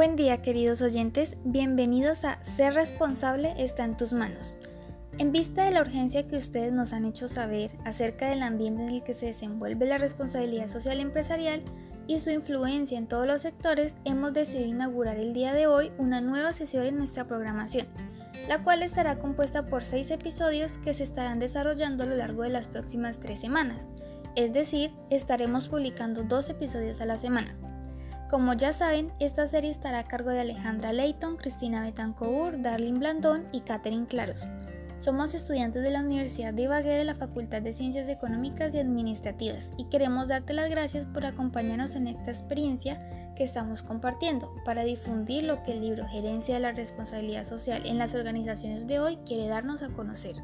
día queridos oyentes, bienvenidos a Ser responsable está en tus manos. En vista de la urgencia que ustedes nos han hecho saber acerca del ambiente en el que se desenvuelve la responsabilidad social empresarial y su influencia en todos los sectores, hemos decidido inaugurar el día de hoy una nueva sesión en nuestra programación, la cual estará compuesta por seis episodios que se estarán desarrollando a lo largo de las próximas tres semanas. Es decir, estaremos publicando dos episodios a la semana. Como ya saben, esta serie estará a cargo de Alejandra Leighton, Cristina Betancourt, Darlene Blandón y Catherine Claros. Somos estudiantes de la Universidad de Ibagué de la Facultad de Ciencias Económicas y Administrativas y queremos darte las gracias por acompañarnos en esta experiencia que estamos compartiendo para difundir lo que el libro Gerencia de la Responsabilidad Social en las organizaciones de hoy quiere darnos a conocer.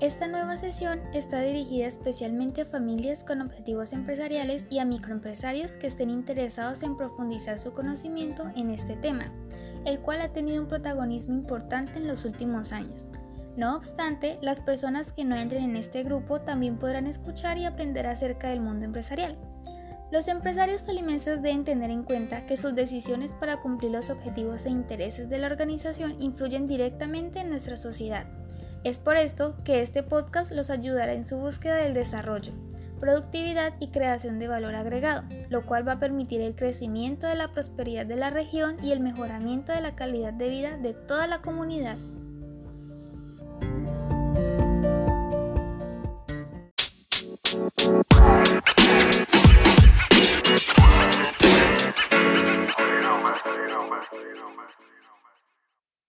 Esta nueva sesión está dirigida especialmente a familias con objetivos empresariales y a microempresarios que estén interesados en profundizar su conocimiento en este tema, el cual ha tenido un protagonismo importante en los últimos años. No obstante, las personas que no entren en este grupo también podrán escuchar y aprender acerca del mundo empresarial. Los empresarios tolimenses deben tener en cuenta que sus decisiones para cumplir los objetivos e intereses de la organización influyen directamente en nuestra sociedad es por esto que este podcast los ayudará en su búsqueda del desarrollo, productividad y creación de valor agregado, lo cual va a permitir el crecimiento de la prosperidad de la región y el mejoramiento de la calidad de vida de toda la comunidad.